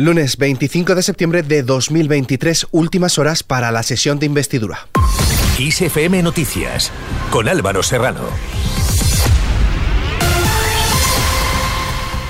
Lunes 25 de septiembre de 2023, últimas horas para la sesión de investidura. ISFM Noticias, con Álvaro Serrano.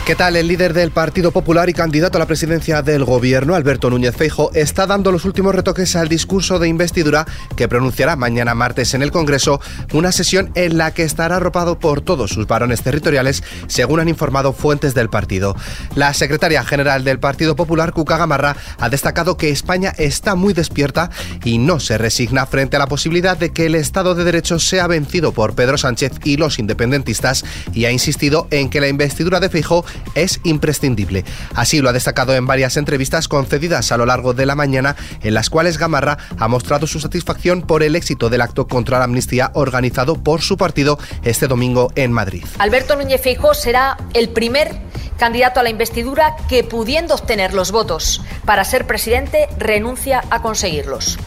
¿Qué tal? El líder del Partido Popular y candidato a la presidencia del gobierno, Alberto Núñez Feijo, está dando los últimos retoques al discurso de investidura que pronunciará mañana martes en el Congreso, una sesión en la que estará arropado por todos sus varones territoriales, según han informado fuentes del partido. La secretaria general del Partido Popular, Cuca Gamarra, ha destacado que España está muy despierta y no se resigna frente a la posibilidad de que el Estado de Derecho sea vencido por Pedro Sánchez y los independentistas y ha insistido en que la investidura de Feijo es imprescindible. Así lo ha destacado en varias entrevistas concedidas a lo largo de la mañana, en las cuales Gamarra ha mostrado su satisfacción por el éxito del acto contra la amnistía organizado por su partido este domingo en Madrid. Alberto Núñez Feijóo será el primer candidato a la investidura que, pudiendo obtener los votos para ser presidente, renuncia a conseguirlos.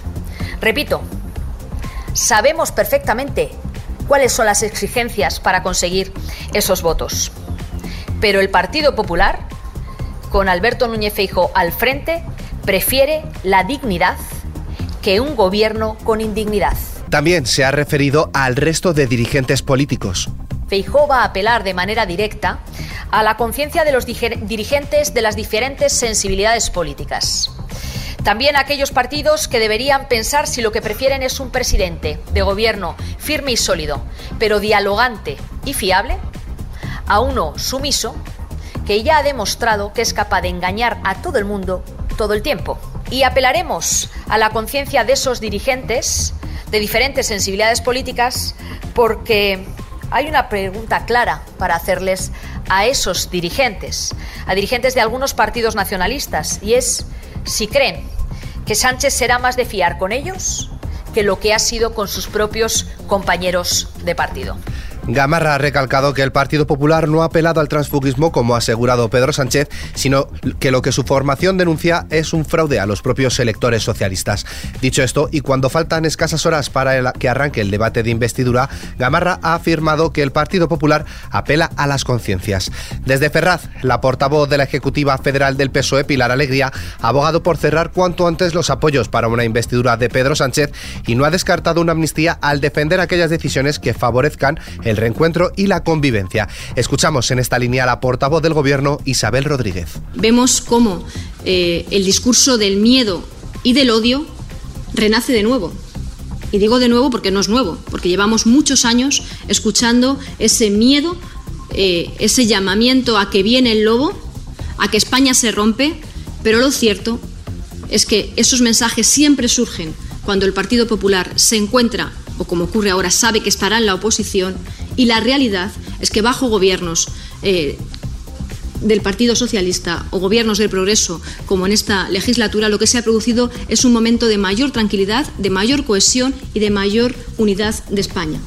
Repito, sabemos perfectamente cuáles son las exigencias para conseguir esos votos. Pero el Partido Popular, con Alberto Núñez Feijo al frente, prefiere la dignidad que un gobierno con indignidad. También se ha referido al resto de dirigentes políticos. Feijó va a apelar de manera directa a la conciencia de los dirigentes de las diferentes sensibilidades políticas. También a aquellos partidos que deberían pensar si lo que prefieren es un presidente de gobierno firme y sólido, pero dialogante y fiable, a uno sumiso que ya ha demostrado que es capaz de engañar a todo el mundo todo el tiempo. Y apelaremos a la conciencia de esos dirigentes de diferentes sensibilidades políticas porque hay una pregunta clara para hacerles a esos dirigentes, a dirigentes de algunos partidos nacionalistas, y es si creen que Sánchez será más de fiar con ellos que lo que ha sido con sus propios compañeros de partido. Gamarra ha recalcado que el Partido Popular no ha apelado al transfugismo como ha asegurado Pedro Sánchez, sino que lo que su formación denuncia es un fraude a los propios electores socialistas. Dicho esto, y cuando faltan escasas horas para que arranque el debate de investidura, Gamarra ha afirmado que el Partido Popular apela a las conciencias. Desde Ferraz, la portavoz de la Ejecutiva Federal del PSOE, Pilar Alegría, ha abogado por cerrar cuanto antes los apoyos para una investidura de Pedro Sánchez y no ha descartado una amnistía al defender aquellas decisiones que favorezcan el el reencuentro y la convivencia. Escuchamos en esta línea a la portavoz del Gobierno, Isabel Rodríguez. Vemos cómo eh, el discurso del miedo y del odio renace de nuevo. Y digo de nuevo porque no es nuevo, porque llevamos muchos años escuchando ese miedo, eh, ese llamamiento a que viene el lobo, a que España se rompe, pero lo cierto es que esos mensajes siempre surgen cuando el Partido Popular se encuentra, o como ocurre ahora, sabe que estará en la oposición y la realidad es que bajo gobiernos eh, del Partido Socialista o gobiernos del progreso, como en esta legislatura, lo que se ha producido es un momento de mayor tranquilidad, de mayor cohesión y de mayor unidad de España.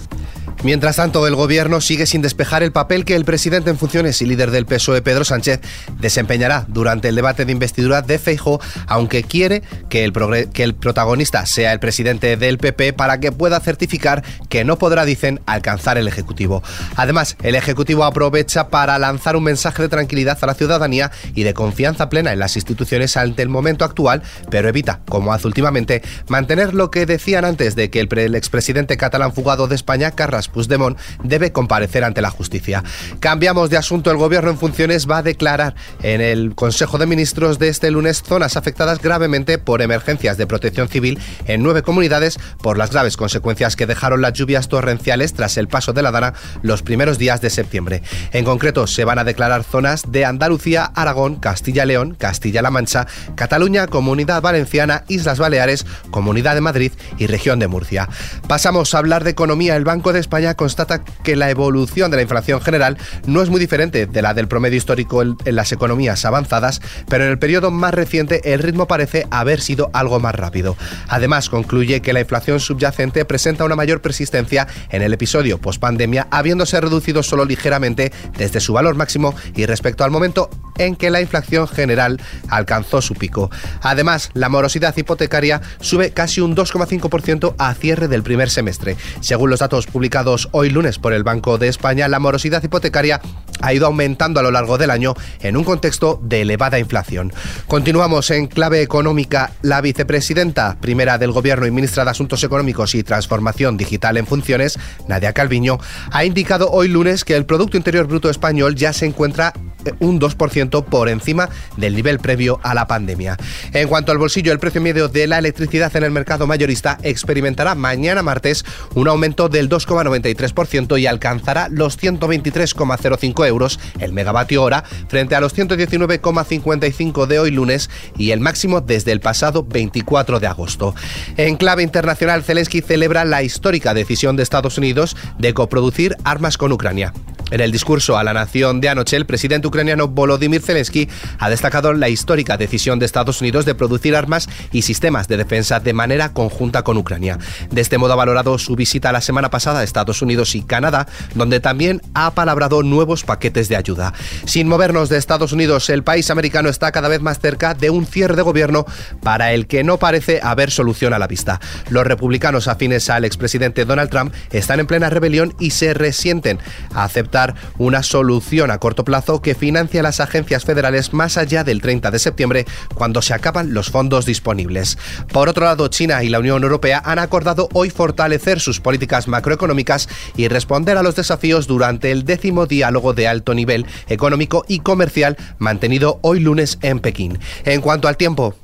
Mientras tanto, el gobierno sigue sin despejar el papel que el presidente en funciones y líder del PSOE, Pedro Sánchez, desempeñará durante el debate de investidura de Feijóo, aunque quiere que el, que el protagonista sea el presidente del PP para que pueda certificar que no podrá, dicen, alcanzar el Ejecutivo. Además, el Ejecutivo aprovecha para lanzar un mensaje de tranquilidad a la ciudadanía y de confianza plena en las instituciones ante el momento actual, pero evita, como hace últimamente, mantener lo que decían antes de que el, el expresidente catalán fugado de España, Carras Puigdemont debe comparecer ante la justicia. Cambiamos de asunto. El gobierno en funciones va a declarar en el Consejo de Ministros de este lunes zonas afectadas gravemente por emergencias de protección civil en nueve comunidades por las graves consecuencias que dejaron las lluvias torrenciales tras el paso de la Dana los primeros días de septiembre. En concreto, se van a declarar zonas de Andalucía, Aragón, Castilla-León, Castilla-La Mancha, Cataluña, Comunidad Valenciana, Islas Baleares, Comunidad de Madrid y Región de Murcia. Pasamos a hablar de economía. El Banco de España constata que la evolución de la inflación general no es muy diferente de la del promedio histórico en, las economías avanzadas, pero en el periodo más reciente el ritmo parece haber sido algo más rápido. Además, concluye que la inflación subyacente presenta una mayor persistencia en el episodio pospandemia, habiéndose reducido solo ligeramente desde su valor máximo y respecto al momento en que la inflación general alcanzó su pico. Además, la morosidad hipotecaria sube casi un 2,5% a cierre del primer semestre. Según los datos publicados hoy lunes por el Banco de España, la morosidad hipotecaria ha ido aumentando a lo largo del año en un contexto de elevada inflación. Continuamos en clave económica. La vicepresidenta primera del Gobierno y ministra de Asuntos Económicos y Transformación Digital en funciones, Nadia Calviño, ha indicado hoy lunes que el Producto Interior Bruto español ya se encuentra un 2% por encima del nivel previo a la pandemia. En cuanto al bolsillo, el precio medio de la electricidad en el mercado mayorista experimentará mañana martes un aumento del 2,93% y alcanzará los 123,05 euros el megavatio hora frente a los 119,55 de hoy lunes y el máximo desde el pasado 24 de agosto. En clave internacional, Zelensky celebra la histórica decisión de Estados Unidos de coproducir armas con Ucrania. En el discurso a la nación de anoche, el presidente ucraniano Volodymyr Zelensky ha destacado la histórica decisión de Estados Unidos de producir armas y sistemas de defensa de manera conjunta con Ucrania. De este modo ha valorado su visita la semana pasada a Estados Unidos y Canadá, donde también ha palabrado nuevos paquetes de ayuda. Sin movernos de Estados Unidos, el país americano está cada vez más cerca de un cierre de gobierno para el que no parece haber solución a la vista. Los republicanos afines al expresidente Donald Trump están en plena rebelión y se resienten a aceptar una solución a corto plazo que financia las agencias federales más allá del 30 de septiembre, cuando se acaban los fondos disponibles. Por otro lado, China y la Unión Europea han acordado hoy fortalecer sus políticas macroeconómicas y responder a los desafíos durante el décimo diálogo de alto nivel económico y comercial mantenido hoy lunes en Pekín. En cuanto al tiempo,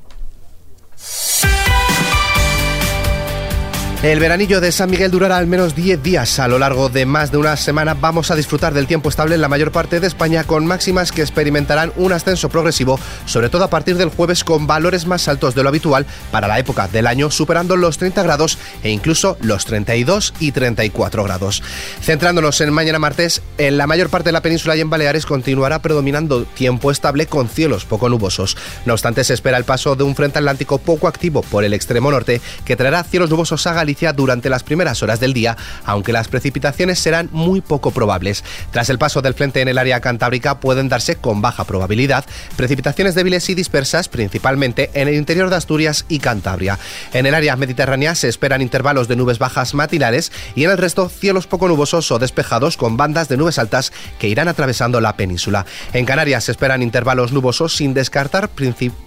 El veranillo de San Miguel durará al menos 10 días. A lo largo de más de una semana vamos a disfrutar del tiempo estable en la mayor parte de España con máximas que experimentarán un ascenso progresivo, sobre todo a partir del jueves con valores más altos de lo habitual para la época del año, superando los 30 grados e incluso los 32 y 34 grados. Centrándonos en mañana martes, en la mayor parte de la península y en Baleares continuará predominando tiempo estable con cielos poco nubosos. No obstante, se espera el paso de un frente atlántico poco activo por el extremo norte que traerá cielos nubosos a Galicia durante las primeras horas del día, aunque las precipitaciones serán muy poco probables. Tras el paso del frente en el área cantábrica pueden darse con baja probabilidad precipitaciones débiles y dispersas, principalmente en el interior de Asturias y Cantabria. En el área mediterránea se esperan intervalos de nubes bajas matinales y en el resto cielos poco nubosos o despejados con bandas de nubes altas que irán atravesando la península. En Canarias se esperan intervalos nubosos sin descartar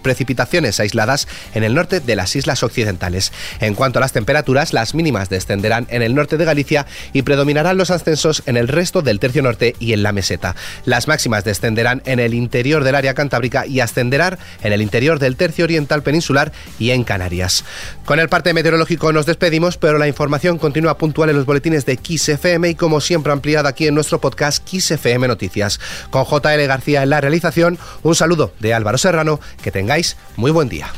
precipitaciones aisladas en el norte de las islas occidentales. En cuanto a las temperaturas, las mínimas descenderán en el norte de Galicia y predominarán los ascensos en el resto del tercio norte y en la meseta. Las máximas descenderán en el interior del área cantábrica y ascenderán en el interior del tercio oriental peninsular y en Canarias. Con el parte meteorológico nos despedimos, pero la información continúa puntual en los boletines de XFM y como siempre ampliada aquí en nuestro podcast XFM Noticias. Con JL García en la realización, un saludo de Álvaro Serrano, que tengáis muy buen día.